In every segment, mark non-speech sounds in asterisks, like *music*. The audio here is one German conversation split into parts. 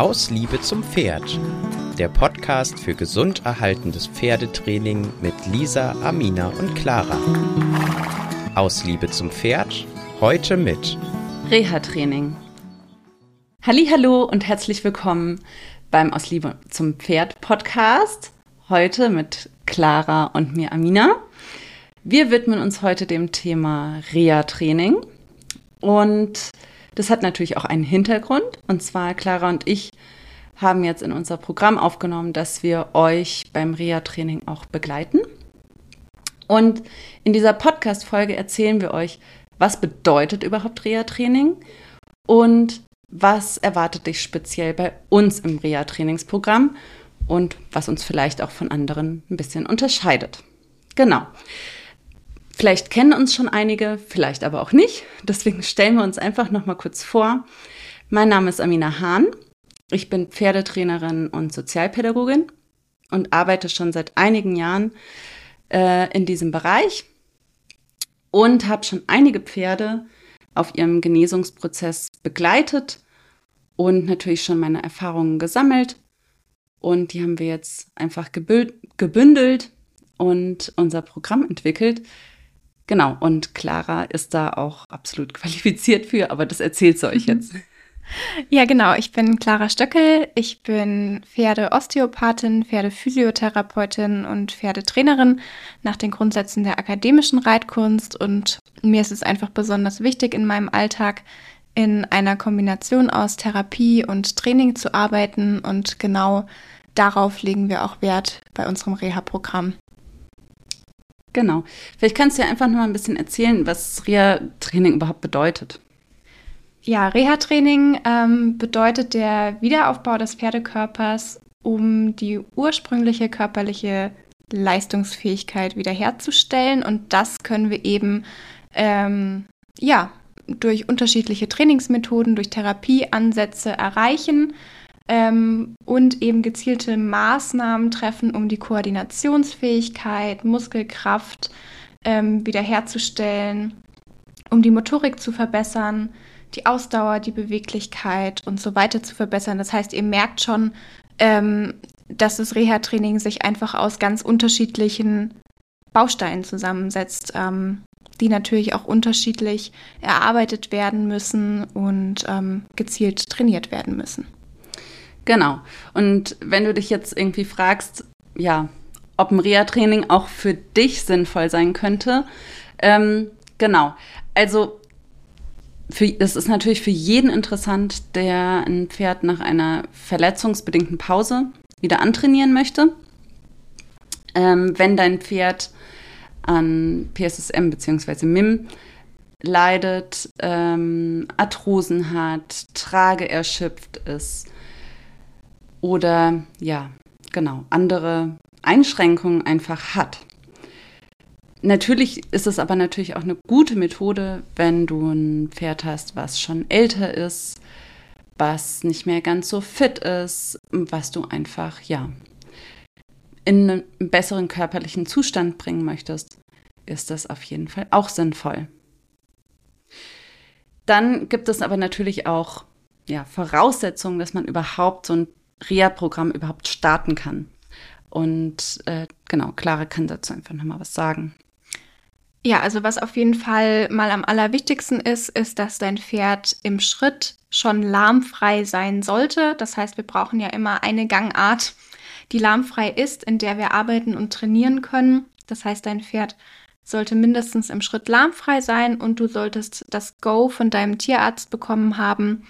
Aus Liebe zum Pferd. Der Podcast für gesund erhaltendes Pferdetraining mit Lisa, Amina und Clara. Aus Liebe zum Pferd. Heute mit Reha-Training. Hallo und herzlich willkommen beim Aus Liebe zum Pferd Podcast. Heute mit Clara und mir Amina. Wir widmen uns heute dem Thema Reha-Training und das hat natürlich auch einen Hintergrund. Und zwar Clara und ich haben jetzt in unser Programm aufgenommen, dass wir euch beim Reha-Training auch begleiten. Und in dieser Podcast-Folge erzählen wir euch, was bedeutet überhaupt Reha-Training und was erwartet dich speziell bei uns im Reha-Trainingsprogramm und was uns vielleicht auch von anderen ein bisschen unterscheidet. Genau. Vielleicht kennen uns schon einige, vielleicht aber auch nicht. Deswegen stellen wir uns einfach noch mal kurz vor. Mein Name ist Amina Hahn. Ich bin Pferdetrainerin und Sozialpädagogin und arbeite schon seit einigen Jahren äh, in diesem Bereich und habe schon einige Pferde auf ihrem Genesungsprozess begleitet und natürlich schon meine Erfahrungen gesammelt. Und die haben wir jetzt einfach gebündelt und unser Programm entwickelt, Genau, und Clara ist da auch absolut *laughs* qualifiziert für, aber das erzählt sie euch mhm. jetzt. Ja, genau. Ich bin Clara Stöckel. Ich bin Pferdeosteopathin, Pferdephysiotherapeutin und Pferdetrainerin nach den Grundsätzen der akademischen Reitkunst. Und mir ist es einfach besonders wichtig, in meinem Alltag in einer Kombination aus Therapie und Training zu arbeiten. Und genau darauf legen wir auch Wert bei unserem Reha-Programm. Genau. Vielleicht kannst du ja einfach mal ein bisschen erzählen, was Reha-Training überhaupt bedeutet. Ja, Reha-Training ähm, bedeutet der Wiederaufbau des Pferdekörpers, um die ursprüngliche körperliche Leistungsfähigkeit wiederherzustellen. Und das können wir eben ähm, ja, durch unterschiedliche Trainingsmethoden, durch Therapieansätze erreichen ähm, und eben gezielte Maßnahmen treffen, um die Koordinationsfähigkeit, Muskelkraft ähm, wiederherzustellen, um die Motorik zu verbessern, die Ausdauer, die Beweglichkeit und so weiter zu verbessern. Das heißt, ihr merkt schon, ähm, dass das Reha-Training sich einfach aus ganz unterschiedlichen Bausteinen zusammensetzt, ähm, die natürlich auch unterschiedlich erarbeitet werden müssen und ähm, gezielt trainiert werden müssen. Genau. Und wenn du dich jetzt irgendwie fragst, ja, ob ein Reha-Training auch für dich sinnvoll sein könnte, ähm, genau. Also das ist natürlich für jeden interessant, der ein Pferd nach einer verletzungsbedingten Pause wieder antrainieren möchte. Ähm, wenn dein Pferd an PSSM bzw. MIM leidet, ähm, Arthrosen hat, Trage erschöpft ist, oder ja, genau, andere Einschränkungen einfach hat. Natürlich ist es aber natürlich auch eine gute Methode, wenn du ein Pferd hast, was schon älter ist, was nicht mehr ganz so fit ist, was du einfach, ja, in einen besseren körperlichen Zustand bringen möchtest, ist das auf jeden Fall auch sinnvoll. Dann gibt es aber natürlich auch ja, Voraussetzungen, dass man überhaupt so ein Reha-Programm überhaupt starten kann. Und äh, genau, Clara kann dazu einfach nochmal was sagen. Ja, also was auf jeden Fall mal am allerwichtigsten ist, ist, dass dein Pferd im Schritt schon lahmfrei sein sollte. Das heißt, wir brauchen ja immer eine Gangart, die lahmfrei ist, in der wir arbeiten und trainieren können. Das heißt, dein Pferd sollte mindestens im Schritt lahmfrei sein und du solltest das Go von deinem Tierarzt bekommen haben,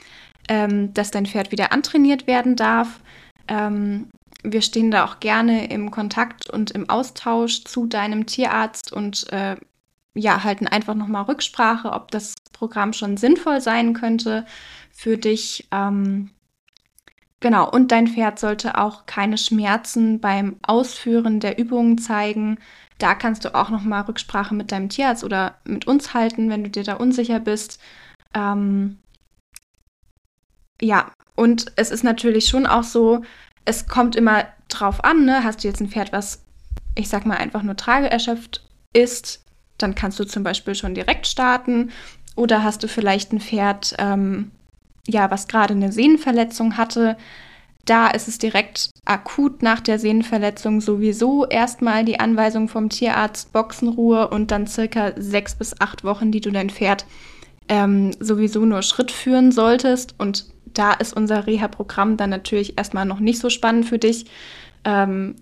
ähm, dass dein Pferd wieder antrainiert werden darf. Ähm, wir stehen da auch gerne im Kontakt und im Austausch zu deinem Tierarzt und äh, ja, halten einfach nochmal Rücksprache, ob das Programm schon sinnvoll sein könnte für dich. Ähm, genau, und dein Pferd sollte auch keine Schmerzen beim Ausführen der Übungen zeigen. Da kannst du auch nochmal Rücksprache mit deinem Tierarzt oder mit uns halten, wenn du dir da unsicher bist. Ähm, ja, und es ist natürlich schon auch so, es kommt immer drauf an, ne? Hast du jetzt ein Pferd, was, ich sag mal, einfach nur trageerschöpft ist, dann kannst du zum Beispiel schon direkt starten. Oder hast du vielleicht ein Pferd, ähm, ja, was gerade eine Sehnenverletzung hatte, da ist es direkt akut nach der Sehnenverletzung sowieso erstmal die Anweisung vom Tierarzt Boxenruhe und dann circa sechs bis acht Wochen, die du dein Pferd ähm, sowieso nur Schritt führen solltest. Und da ist unser Reha-Programm dann natürlich erstmal noch nicht so spannend für dich, ähm,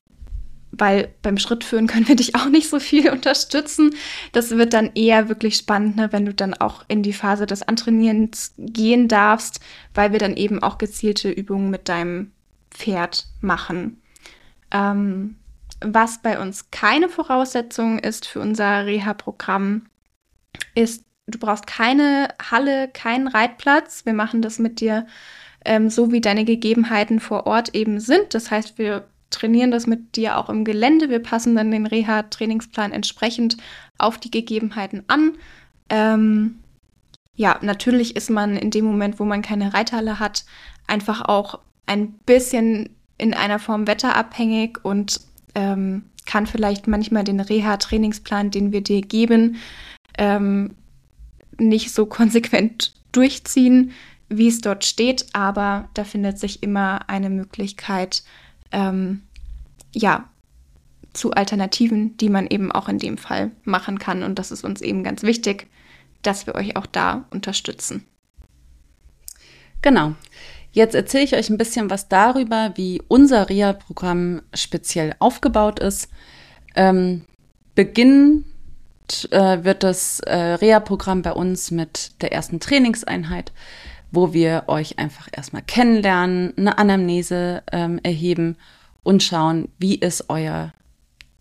weil beim Schrittführen können wir dich auch nicht so viel *laughs* unterstützen. Das wird dann eher wirklich spannend, ne, wenn du dann auch in die Phase des Antrainierens gehen darfst, weil wir dann eben auch gezielte Übungen mit deinem Pferd machen. Ähm, was bei uns keine Voraussetzung ist für unser Reha-Programm, ist, du brauchst keine Halle, keinen Reitplatz. Wir machen das mit dir ähm, so, wie deine Gegebenheiten vor Ort eben sind. Das heißt, wir trainieren das mit dir auch im Gelände. Wir passen dann den Reha-Trainingsplan entsprechend auf die Gegebenheiten an. Ähm, ja, natürlich ist man in dem Moment, wo man keine Reithalle hat, einfach auch ein bisschen in einer Form wetterabhängig und ähm, kann vielleicht manchmal den Reha-Trainingsplan, den wir dir geben, ähm, nicht so konsequent durchziehen, wie es dort steht, aber da findet sich immer eine Möglichkeit, ähm, ja, zu Alternativen, die man eben auch in dem Fall machen kann. Und das ist uns eben ganz wichtig, dass wir euch auch da unterstützen. Genau. Jetzt erzähle ich euch ein bisschen was darüber, wie unser REA-Programm speziell aufgebaut ist. Ähm, beginnend äh, wird das äh, REA-Programm bei uns mit der ersten Trainingseinheit, wo wir euch einfach erstmal kennenlernen, eine Anamnese ähm, erheben und schauen, wie ist euer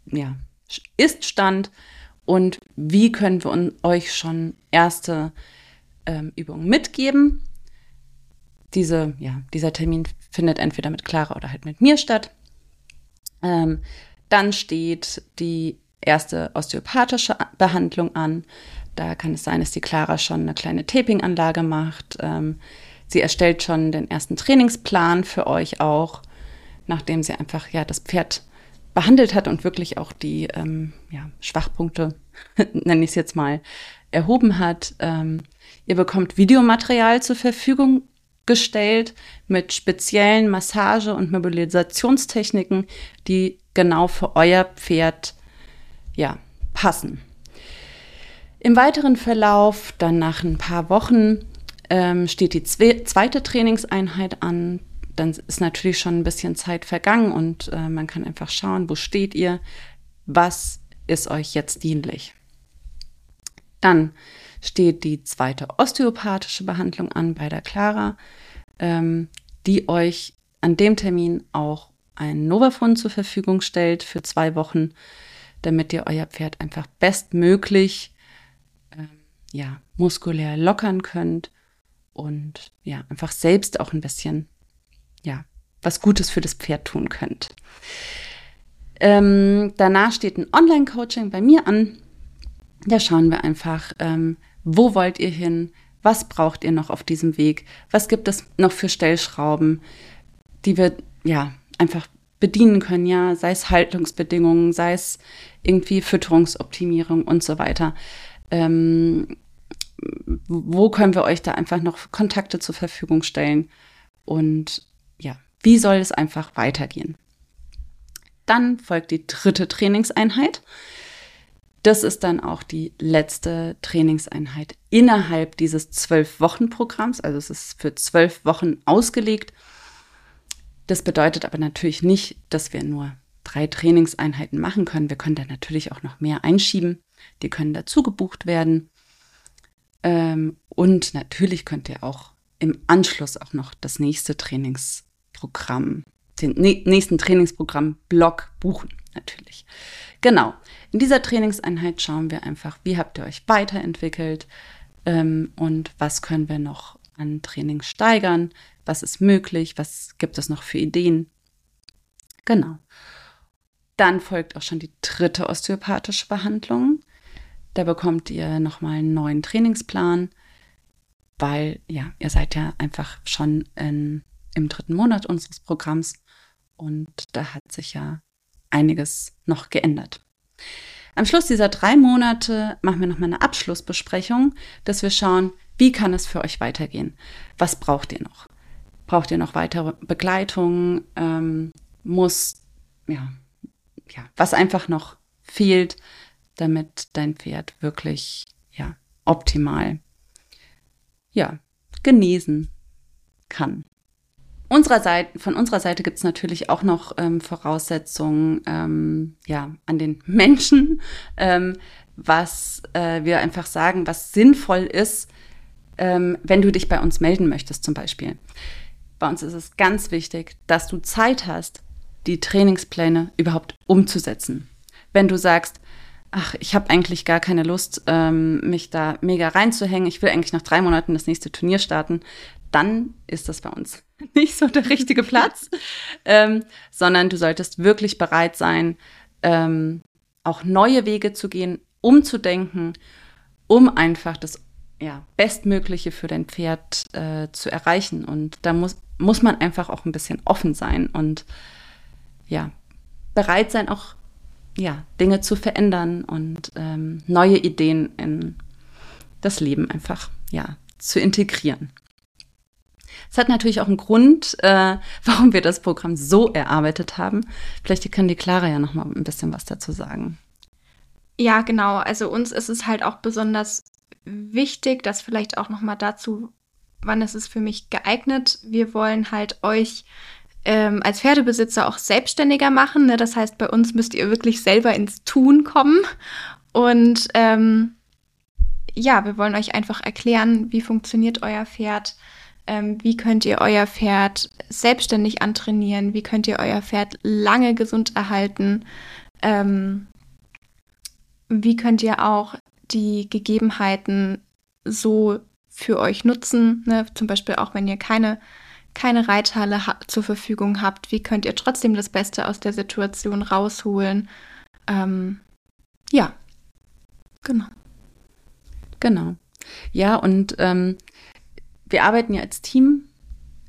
ja, Ist-Stand und wie können wir euch schon erste ähm, Übungen mitgeben. Diese, ja, dieser Termin findet entweder mit Clara oder halt mit mir statt. Ähm, dann steht die erste osteopathische Behandlung an. Da kann es sein, dass die Clara schon eine kleine Taping-Anlage macht. Ähm, sie erstellt schon den ersten Trainingsplan für euch auch, nachdem sie einfach ja das Pferd behandelt hat und wirklich auch die ähm, ja, Schwachpunkte, *laughs* nenne ich es jetzt mal, erhoben hat. Ähm, ihr bekommt Videomaterial zur Verfügung gestellt mit speziellen Massage- und Mobilisationstechniken, die genau für euer Pferd ja, passen. Im weiteren Verlauf, dann nach ein paar Wochen, ähm, steht die zweite Trainingseinheit an. Dann ist natürlich schon ein bisschen Zeit vergangen und äh, man kann einfach schauen, wo steht ihr, was ist euch jetzt dienlich. Dann steht die zweite osteopathische Behandlung an bei der Clara, ähm, die euch an dem Termin auch ein Novafund zur Verfügung stellt für zwei Wochen, damit ihr euer Pferd einfach bestmöglich ähm, ja, muskulär lockern könnt und ja, einfach selbst auch ein bisschen ja, was Gutes für das Pferd tun könnt. Ähm, danach steht ein Online-Coaching bei mir an. Da schauen wir einfach, ähm, wo wollt ihr hin? Was braucht ihr noch auf diesem Weg? Was gibt es noch für Stellschrauben, die wir ja einfach bedienen können, ja, sei es Haltungsbedingungen, sei es irgendwie Fütterungsoptimierung und so weiter. Ähm, wo können wir euch da einfach noch Kontakte zur Verfügung stellen? Und ja, wie soll es einfach weitergehen? Dann folgt die dritte Trainingseinheit. Das ist dann auch die letzte Trainingseinheit innerhalb dieses Zwölf-Wochen-Programms. Also es ist für zwölf Wochen ausgelegt. Das bedeutet aber natürlich nicht, dass wir nur drei Trainingseinheiten machen können. Wir können da natürlich auch noch mehr einschieben. Die können dazu gebucht werden. Ähm, und natürlich könnt ihr auch im Anschluss auch noch das nächste Trainingsprogramm, den nächsten Trainingsprogramm-Block buchen, natürlich. Genau. In dieser Trainingseinheit schauen wir einfach, wie habt ihr euch weiterentwickelt ähm, und was können wir noch an Training steigern, was ist möglich, was gibt es noch für Ideen. Genau. Dann folgt auch schon die dritte osteopathische Behandlung. Da bekommt ihr nochmal einen neuen Trainingsplan, weil ja, ihr seid ja einfach schon in, im dritten Monat unseres Programms und da hat sich ja einiges noch geändert. Am Schluss dieser drei Monate machen wir nochmal eine Abschlussbesprechung, dass wir schauen, Wie kann es für euch weitergehen? Was braucht ihr noch? Braucht ihr noch weitere Begleitung? Ähm, muss, ja, ja, was einfach noch fehlt, damit dein Pferd wirklich, ja, optimal, ja, genesen kann. Unserer Seite, von unserer Seite gibt es natürlich auch noch ähm, Voraussetzungen ähm, ja, an den *laughs* Menschen, ähm, was äh, wir einfach sagen, was sinnvoll ist, ähm, wenn du dich bei uns melden möchtest zum Beispiel. Bei uns ist es ganz wichtig, dass du Zeit hast, die Trainingspläne überhaupt umzusetzen. Wenn du sagst, ach, ich habe eigentlich gar keine Lust, ähm, mich da mega reinzuhängen, ich will eigentlich nach drei Monaten das nächste Turnier starten, dann ist das bei uns *laughs* nicht so der richtige *laughs* Platz, ähm, sondern du solltest wirklich bereit sein, ähm, auch neue Wege zu gehen, umzudenken, um einfach das ja, Bestmögliche für dein Pferd äh, zu erreichen. Und da muss, muss man einfach auch ein bisschen offen sein und ja, bereit sein, auch ja, Dinge zu verändern und ähm, neue Ideen in das Leben einfach ja, zu integrieren. Es hat natürlich auch einen Grund, äh, *laughs* warum wir das Programm so erarbeitet haben. Vielleicht kann die Clara ja noch mal ein bisschen was dazu sagen. Ja, genau. Also uns ist es halt auch besonders wichtig, dass vielleicht auch noch mal dazu, wann ist es für mich geeignet. Wir wollen halt euch ähm, als Pferdebesitzer auch selbstständiger machen. Ne? Das heißt, bei uns müsst ihr wirklich selber ins Tun kommen. Und ähm, ja, wir wollen euch einfach erklären, wie funktioniert euer Pferd, ähm, wie könnt ihr euer Pferd selbstständig antrainieren, wie könnt ihr euer Pferd lange gesund erhalten, ähm, wie könnt ihr auch die Gegebenheiten so für euch nutzen, ne? zum Beispiel auch wenn ihr keine, keine Reithalle zur Verfügung habt, wie könnt ihr trotzdem das Beste aus der Situation rausholen. Ähm, ja, genau. Genau. Ja, und ähm, wir arbeiten ja als Team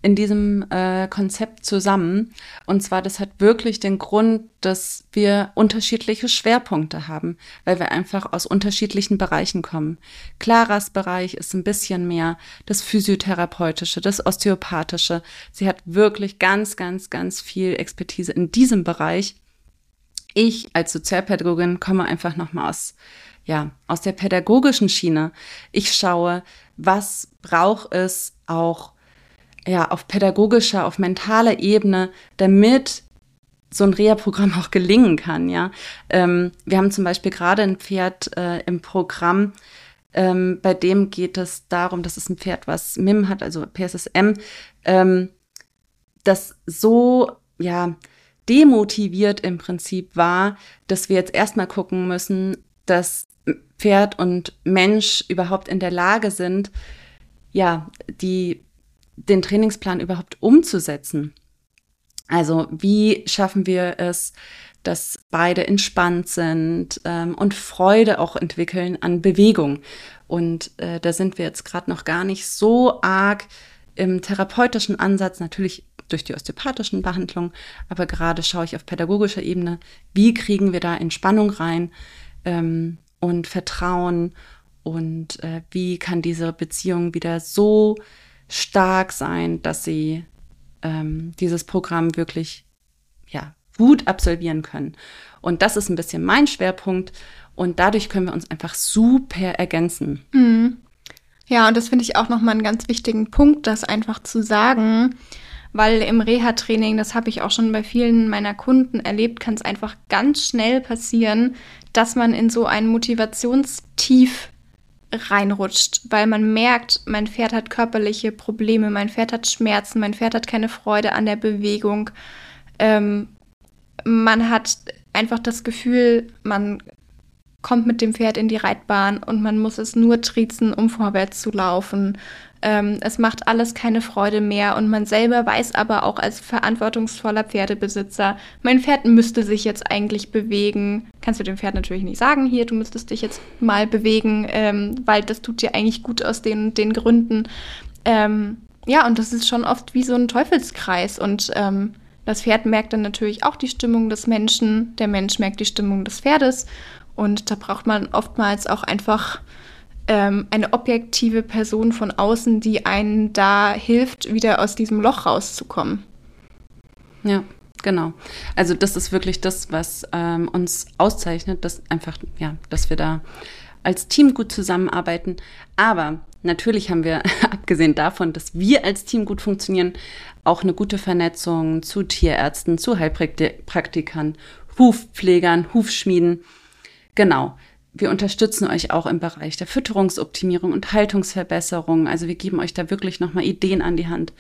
in diesem äh, Konzept zusammen. Und zwar, das hat wirklich den Grund, dass wir unterschiedliche Schwerpunkte haben, weil wir einfach aus unterschiedlichen Bereichen kommen. Claras Bereich ist ein bisschen mehr das Physiotherapeutische, das Osteopathische. Sie hat wirklich ganz, ganz, ganz viel Expertise in diesem Bereich. Ich als Sozialpädagogin komme einfach nochmal aus, ja, aus der pädagogischen Schiene. Ich schaue, was braucht es auch ja, auf pädagogischer, auf mentaler Ebene, damit so ein Reha-Programm *laughs* auch gelingen kann, ja. Ähm, wir haben zum Beispiel gerade ein Pferd äh, im Programm, ähm, bei dem geht es darum, dass es ein Pferd, was MIM hat, also PSSM, ähm, das so, ja, demotiviert im Prinzip war, dass wir jetzt erstmal gucken müssen, dass Pferd und Mensch überhaupt in der Lage sind, ja, die den Trainingsplan überhaupt umzusetzen. Also wie schaffen wir es, dass beide entspannt sind ähm, und Freude auch entwickeln an Bewegung. Und äh, da sind wir jetzt gerade noch gar nicht so arg im therapeutischen Ansatz, natürlich durch die osteopathischen Behandlungen, aber gerade schaue ich auf pädagogischer Ebene, wie kriegen wir da Entspannung rein ähm, und Vertrauen und äh, wie kann diese Beziehung wieder so stark sein, dass sie ähm, dieses Programm wirklich ja, gut absolvieren können. Und das ist ein bisschen mein Schwerpunkt und dadurch können wir uns einfach super ergänzen. Mhm. Ja, und das finde ich auch nochmal einen ganz wichtigen Punkt, das einfach zu sagen, weil im Reha-Training, das habe ich auch schon bei vielen meiner Kunden erlebt, kann es einfach ganz schnell passieren, dass man in so ein Motivationstief reinrutscht, weil man merkt, mein Pferd hat körperliche Probleme, mein Pferd hat Schmerzen, mein Pferd hat keine Freude an der Bewegung. Ähm, man hat einfach das Gefühl, man kommt mit dem Pferd in die Reitbahn und man muss es nur triezen, um vorwärts zu laufen. Ähm, es macht alles keine Freude mehr und man selber weiß aber auch als verantwortungsvoller Pferdebesitzer, mein Pferd müsste sich jetzt eigentlich bewegen. Kannst du dem Pferd natürlich nicht sagen, hier, du müsstest dich jetzt mal bewegen, ähm, weil das tut dir eigentlich gut aus den, den Gründen. Ähm, ja, und das ist schon oft wie so ein Teufelskreis und ähm, das Pferd merkt dann natürlich auch die Stimmung des Menschen, der Mensch merkt die Stimmung des Pferdes und da braucht man oftmals auch einfach ähm, eine objektive Person von außen, die einen da hilft, wieder aus diesem Loch rauszukommen. Ja, genau. Also das ist wirklich das, was ähm, uns auszeichnet, dass einfach, ja, dass wir da als Team gut zusammenarbeiten. Aber natürlich haben wir, *laughs* abgesehen davon, dass wir als Team gut funktionieren, auch eine gute Vernetzung zu Tierärzten, zu Heilpraktikern, Hufpflegern, Hufschmieden. Genau. Wir unterstützen euch auch im Bereich der Fütterungsoptimierung und Haltungsverbesserung. Also wir geben euch da wirklich nochmal Ideen an die Hand,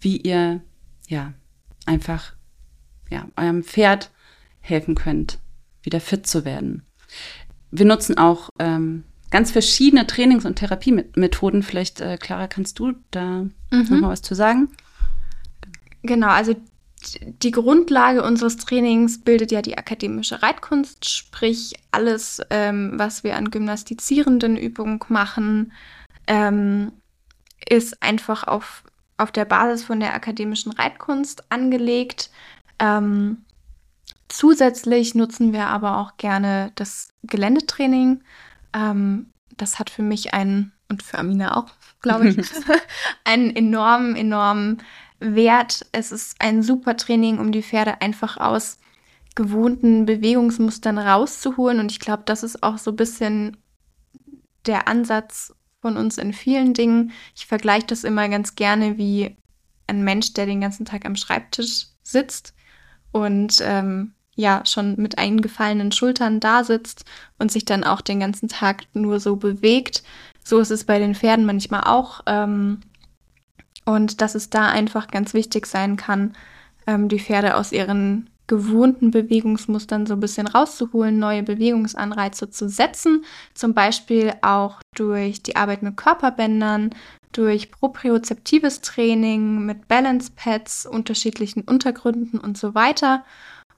wie ihr ja einfach ja eurem Pferd helfen könnt, wieder fit zu werden. Wir nutzen auch ähm, ganz verschiedene Trainings- und Therapiemethoden. Vielleicht, äh, Clara, kannst du da mhm. nochmal was zu sagen? Genau, also die Grundlage unseres Trainings bildet ja die akademische Reitkunst, sprich alles, ähm, was wir an gymnastizierenden Übungen machen, ähm, ist einfach auf, auf der Basis von der akademischen Reitkunst angelegt. Ähm, zusätzlich nutzen wir aber auch gerne das Geländetraining. Ähm, das hat für mich einen, und für Amina auch, *laughs* glaube ich, *laughs* einen enormen, enormen wert. Es ist ein super Training, um die Pferde einfach aus gewohnten Bewegungsmustern rauszuholen. Und ich glaube, das ist auch so ein bisschen der Ansatz von uns in vielen Dingen. Ich vergleiche das immer ganz gerne wie ein Mensch, der den ganzen Tag am Schreibtisch sitzt und ähm, ja schon mit eingefallenen Schultern da sitzt und sich dann auch den ganzen Tag nur so bewegt. So ist es bei den Pferden manchmal auch. Ähm, und dass es da einfach ganz wichtig sein kann, ähm, die Pferde aus ihren gewohnten Bewegungsmustern so ein bisschen rauszuholen, neue Bewegungsanreize zu setzen, zum Beispiel auch durch die Arbeit mit Körperbändern, durch propriozeptives Training mit Balance Pads, unterschiedlichen Untergründen und so weiter.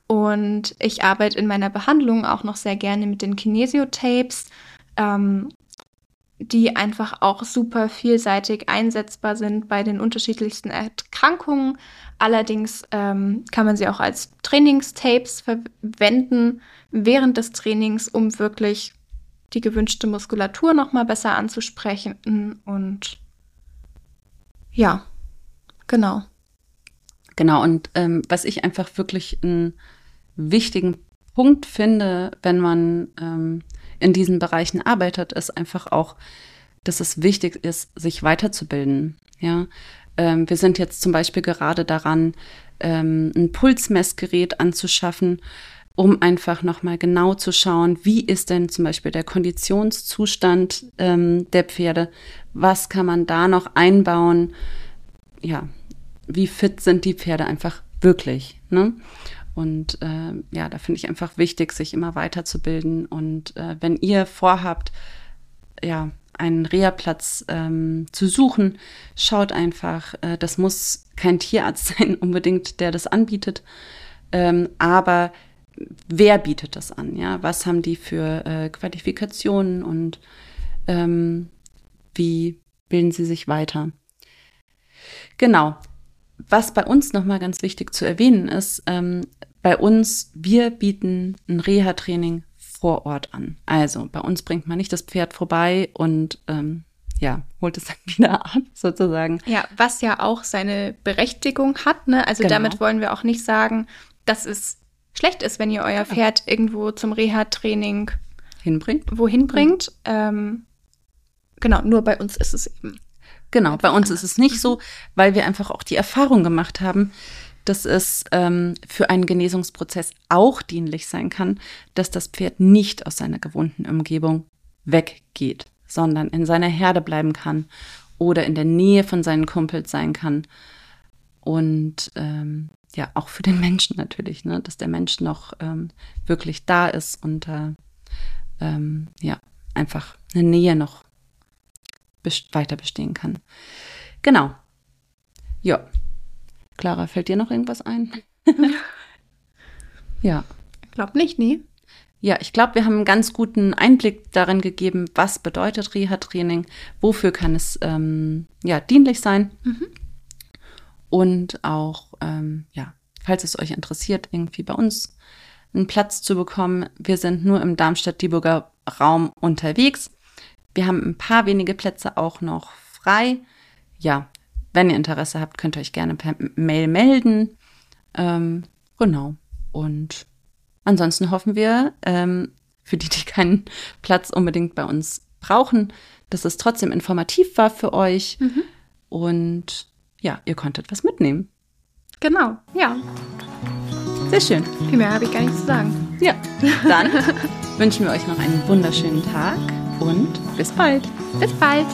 Und ich arbeite in meiner Behandlung auch noch sehr gerne mit den Kinesiotapes, ähm, die einfach auch super vielseitig einsetzbar sind bei den unterschiedlichsten Erkrankungen. Allerdings ähm, kann man sie auch als Trainingstapes verwenden während des Trainings, um wirklich die gewünschte Muskulatur noch mal besser anzusprechen und ja, genau. Genau, und ähm, was ich einfach wirklich einen wichtigen Punkt finde, wenn man ähm, in diesen Bereichen arbeitet, ist einfach auch, dass es wichtig ist, sich weiterzubilden. Ja, ähm, wir sind jetzt zum Beispiel gerade daran, ähm, ein Pulsmessgerät anzuschaffen, um einfach nochmal genau zu schauen, wie ist denn zum Beispiel der Konditionszustand ähm, der Pferde, was kann man da noch einbauen, ja, wie fit sind die Pferde einfach wirklich. Ne? Und äh, ja, da finde ich einfach wichtig, sich immer weiterzubilden. Und äh, wenn ihr vorhabt, ja, einen Reha-Platz ähm, zu suchen, schaut einfach, äh, das muss kein Tierarzt *laughs* sein unbedingt, der das anbietet, ähm, aber wer bietet das an? Ja, was haben die für äh, Qualifikationen und ähm, wie bilden sie sich weiter? Genau. Was bei uns nochmal ganz wichtig zu erwähnen ist, ähm, bei uns, wir bieten ein Reha-Training vor Ort an. Also bei uns bringt man nicht das Pferd vorbei und ähm, ja, holt es dann *laughs* wieder ab, sozusagen. Ja, was ja auch seine Berechtigung hat. Ne? Also genau. damit wollen wir auch nicht sagen, dass es schlecht ist, wenn ihr euer Pferd irgendwo zum Reha-Training hinbringt. Wohin bringt. Mhm. Ähm, genau, nur bei uns ist es eben Genau, bei uns ist es nicht so, weil wir einfach auch die Erfahrung gemacht haben, dass es ähm, für einen Genesungsprozess auch dienlich sein kann, dass das Pferd nicht aus seiner gewohnten Umgebung weggeht, sondern in seiner Herde bleiben kann oder in der Nähe von seinen Kumpels sein kann. Und ähm, ja, auch für den Menschen natürlich, ne? dass der Mensch noch ähm, wirklich da ist und äh, ja, einfach eine Nähe noch weiter bestehen kann. Genau. Ja. Clara, fällt dir noch irgendwas ein? *laughs* ja. Ich glaube nicht, nie. Ja, ich glaube, wir haben einen ganz guten Einblick darin gegeben, was bedeutet Reha-Training, wofür kann es ähm, ja, dienlich sein. Mhm. Und auch, ähm, ja, falls es euch interessiert, irgendwie bei uns einen Platz zu bekommen. Wir sind nur im Darmstadt-Dieburger Raum unterwegs. Wir haben ein paar wenige Plätze auch noch frei. Ja, wenn ihr Interesse habt, könnt ihr euch gerne per Mail melden. Ähm, genau. Und ansonsten hoffen wir, ähm, für die, die keinen Platz unbedingt bei uns brauchen, dass es trotzdem informativ war für euch. Mhm. Und ja, ihr konntet was mitnehmen. Genau, ja. Sehr schön. Viel mehr habe ich gar nicht zu sagen. Ja, dann *laughs* wünschen wir euch noch einen wunderschönen Tag und bis bald. Bis bald.